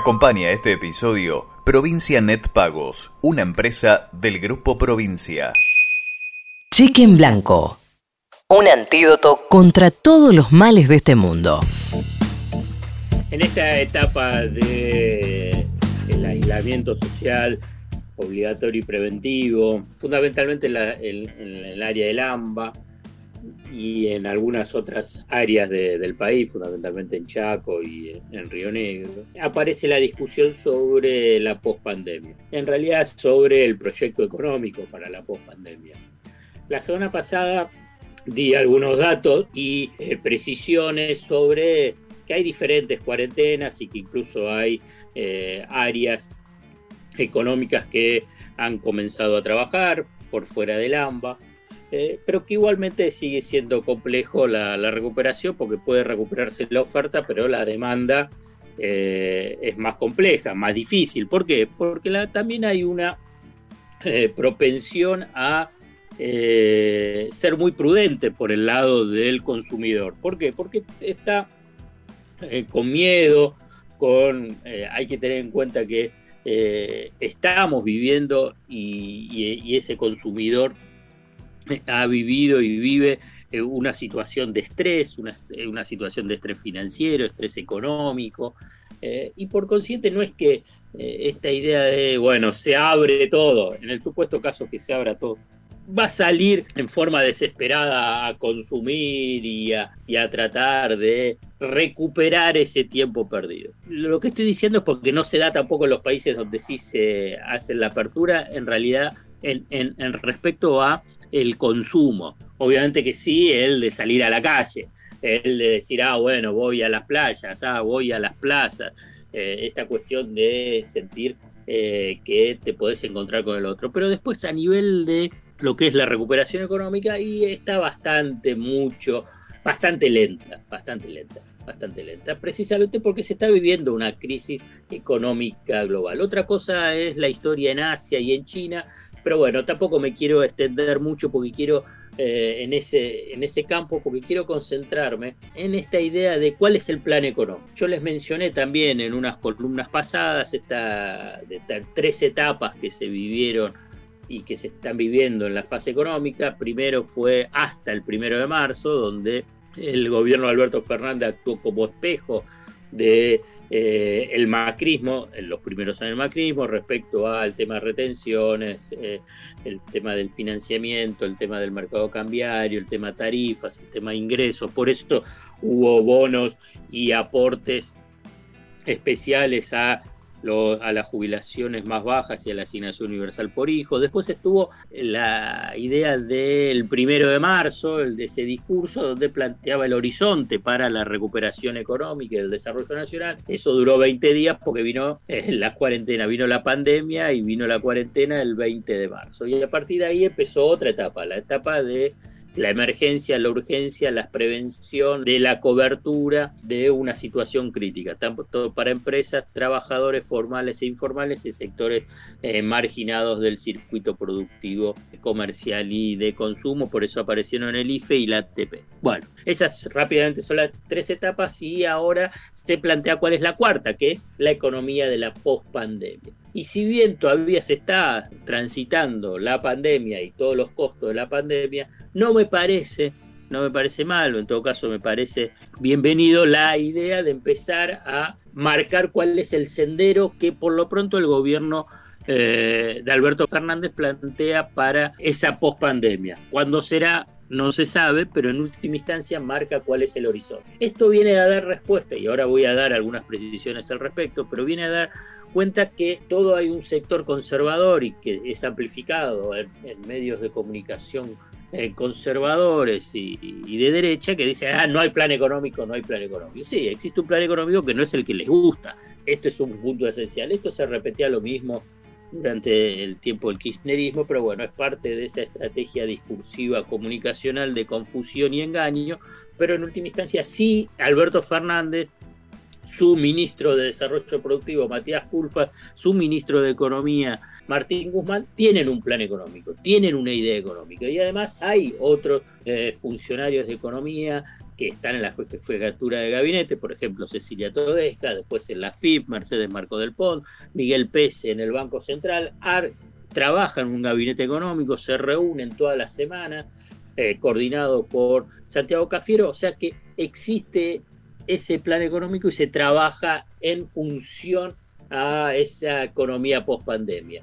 Acompaña este episodio Provincia Net Pagos, una empresa del Grupo Provincia. Cheque en blanco. Un antídoto contra todos los males de este mundo. En esta etapa de el aislamiento social obligatorio y preventivo, fundamentalmente en, la- en- en el área del AMBA y en algunas otras áreas de- del país, fundamentalmente en Chaco y en, en Río Negro, aparece la discusión sobre la pospandemia. En realidad sobre el proyecto económico para la pospandemia. La semana pasada di algunos datos y eh, precisiones sobre que hay diferentes cuarentenas y que incluso hay eh, áreas económicas que han comenzado a trabajar por fuera del AMBA, eh, pero que igualmente sigue siendo complejo la, recuperación porque puede recuperarse la oferta, pero la demanda eh, es más compleja, más difícil. ¿Por qué? Porque también hay una eh, propensión a ser muy prudente por el lado del consumidor. ¿Por qué? Porque está con miedo, con, hay que tener en cuenta que estamos viviendo y- y ese consumidor ha vivido y vive eh, una situación de estrés, una, eh, una situación de estrés financiero, estrés económico, eh, y por consiguiente no es que eh, esta idea de, bueno, se abre todo, en el supuesto caso que se abra todo, va a salir en forma desesperada a consumir y a, y a tratar de recuperar ese tiempo perdido. Lo que estoy diciendo es porque no se da tampoco en los países donde sí se hace la apertura, en realidad, en, en- en respecto a el consumo. Obviamente que sí, el de salir a la calle, el de decir, ah, bueno, voy a las playas, ah, voy a las plazas, eh, esta cuestión de sentir eh, que te podés encontrar con el otro. Pero después a nivel de lo que es la recuperación económica, y está bastante mucho, bastante lenta, bastante lenta, bastante lenta, precisamente porque se está viviendo una crisis económica global. Otra cosa es la historia en Asia y en China, pero bueno, tampoco me quiero extender mucho porque quiero eh, en, ese, en ese campo, porque quiero concentrarme en esta idea de cuál es el plan económico. Yo les mencioné también en unas columnas pasadas estas tres etapas que se vivieron y que se están viviendo en la fase económica. Primero fue hasta el primero de marzo, donde el gobierno de Alberto Fernández actuó como espejo de eh, el macrismo, los primeros años del macrismo, respecto al tema de retenciones, eh, el tema del financiamiento, el tema del mercado cambiario, el tema tarifas, el tema de ingresos. Por eso hubo bonos y aportes especiales a, a las jubilaciones más bajas y a la asignación universal por hijo. Después estuvo la idea del primero de marzo, el de ese discurso donde planteaba el horizonte para la recuperación económica y el desarrollo nacional. Eso duró 20 días porque vino eh, la cuarentena, vino la pandemia y vino la cuarentena el 20 de marzo. Y a partir de ahí empezó otra etapa, la etapa de la emergencia, la urgencia, la prevención de la cobertura de una situación crítica, tanto para empresas, trabajadores formales e informales y sectores eh, marginados del circuito productivo, comercial y de consumo, por eso aparecieron el IFE y la ATP. Bueno, esas rápidamente son las tres etapas y ahora se plantea cuál es la cuarta, que es la economía de la pospandemia. Y si bien todavía se está transitando la pandemia y todos los costos de la pandemia, no me parece, no me parece malo, en todo caso me parece bienvenido la idea de empezar a marcar cuál es el sendero que por lo pronto el gobierno eh, de Alberto Fernández plantea para esa pospandemia. ¿Cuándo será? No se sabe, pero en última instancia marca cuál es el horizonte. Esto viene a dar respuesta, y ahora voy a dar algunas precisiones al respecto, pero viene a dar cuenta que todo hay un sector conservador y que es amplificado en, medios de comunicación eh, conservadores y, y, de derecha que dicen, ah, no hay plan económico, no hay plan económico. Sí, existe un plan económico que no es el que les gusta. Esto es un punto esencial. Esto se repetía lo mismo durante el tiempo del kirchnerismo, pero bueno, es parte de esa estrategia discursiva comunicacional de confusión y engaño, pero en última instancia sí, Alberto Fernández su ministro de Desarrollo Productivo, Matías Culfa, su ministro de Economía, Martín Guzmán, tienen un plan económico, tienen una idea económica. Y además hay otros eh, funcionarios de economía que están en la jefatura de gabinete, por ejemplo, Cecilia Todesca, después en la FIP, Mercedes Marco del Pont, Miguel Pese en el Banco Central, AR, trabajan en un gabinete económico, se reúnen todas las semanas, eh, coordinado por Santiago Cafiero, o sea que existe ese plan económico y se trabaja en función a esa economía post pandemia.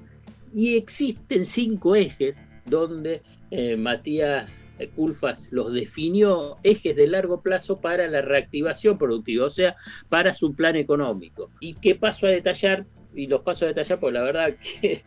Y existen cinco ejes donde eh, Matías Culfas los definió ejes de largo plazo para la reactivación productiva, o sea, para su plan económico. ¿Y qué paso a detallar? Y los paso a detallar, porque la verdad que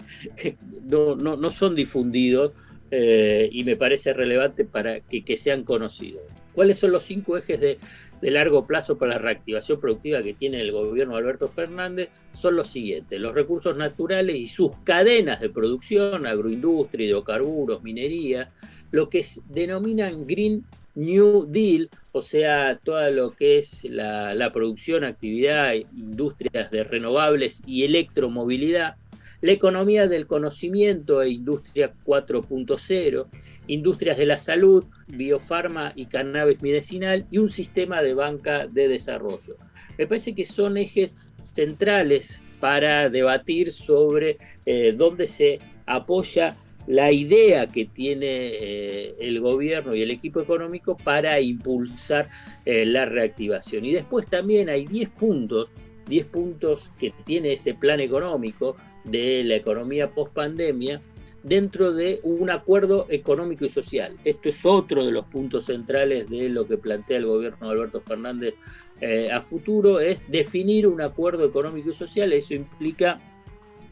no, no, son difundidos eh, y me parece relevante para que, que sean conocidos. ¿Cuáles son los cinco ejes de de largo plazo para la reactivación productiva que tiene el gobierno de Alberto Fernández son los siguientes. Los recursos naturales y sus cadenas de producción, agroindustria, hidrocarburos, minería, lo que denominan Green New Deal, o sea, todo lo que es la, la producción, actividad, industrias de renovables y electromovilidad, la economía del conocimiento e industria 4.0, industrias de la salud, biofarma y cannabis medicinal y un sistema de banca de desarrollo. Me parece que son ejes centrales para debatir sobre eh, dónde se apoya la idea que tiene eh, el gobierno y el equipo económico para impulsar eh, la reactivación. Y después también hay 10 puntos, 10 puntos que tiene ese plan económico de la economía post pandemia dentro de un acuerdo económico y social. Esto es otro de los puntos centrales de lo que plantea el gobierno de Alberto Fernández eh, a futuro, es definir un acuerdo económico y social. Eso implica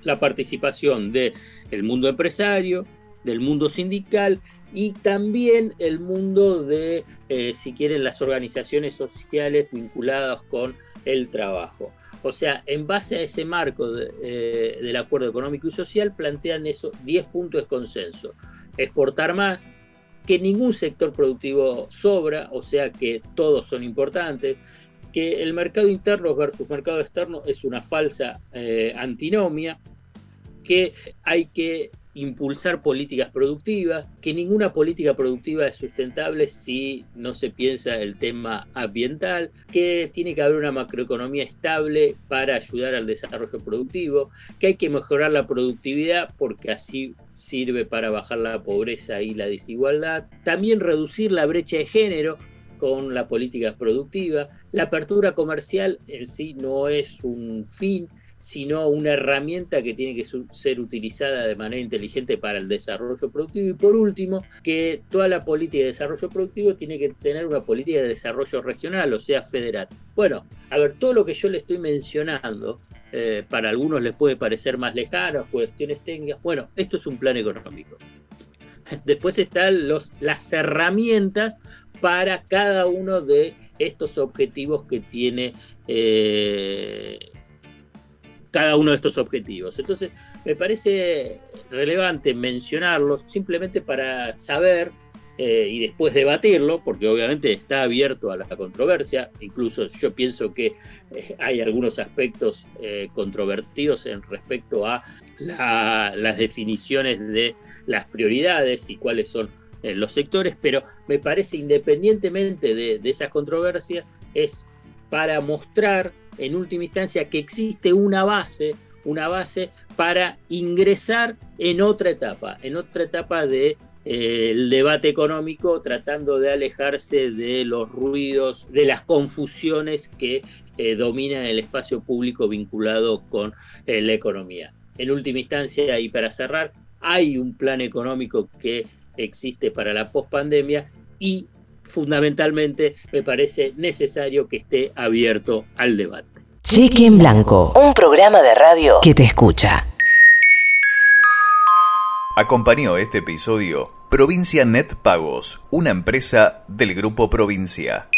la participación del mundo empresario, del mundo sindical y también el mundo de, eh, si quieren, las organizaciones sociales vinculadas con el trabajo. O sea, en base a ese marco eh, del acuerdo económico y social, plantean esos 10 puntos de consenso. Exportar más, que ningún sector productivo sobra, o sea que todos son importantes, que el mercado interno versus mercado externo es una falsa eh, antinomia, que hay que impulsar políticas productivas, que ninguna política productiva es sustentable si no se piensa el tema ambiental, que tiene que haber una macroeconomía estable para ayudar al desarrollo productivo, que hay que mejorar la productividad porque así sirve para bajar la pobreza y la desigualdad, también reducir la brecha de género con la política productiva, la apertura comercial en sí no es un fin, sino una herramienta que tiene que ser utilizada de manera inteligente para el desarrollo productivo. Y por último, que toda la política de desarrollo productivo tiene que tener una política de desarrollo regional, o sea, federal. Bueno, a ver, todo lo que yo le estoy mencionando, eh, para algunos les puede parecer más lejano, cuestiones técnicas. Bueno, esto es un plan económico. Después están los, las herramientas para cada uno de estos objetivos que tiene eh, cada uno de estos objetivos. Entonces, me parece relevante mencionarlos simplemente para saber eh, y después debatirlo, porque obviamente está abierto a la controversia, incluso yo pienso que eh, hay algunos aspectos eh, controvertidos en respecto a las definiciones de las prioridades y cuáles son los sectores, pero me parece independientemente de, de esas controversias, es para mostrar en última instancia que existe una base, una base para ingresar en otra etapa, en otra etapa del de, eh, debate económico, tratando de alejarse de los ruidos, de las confusiones que eh, dominan el espacio público vinculado con eh, la economía. En última instancia, y para cerrar, hay un plan económico que existe para la pospandemia y fundamentalmente me parece necesario que esté abierto al debate. Cheque en Blanco, un programa de radio que te escucha. Acompañó este episodio Provincia Net Pagos, una empresa del Grupo Provincia.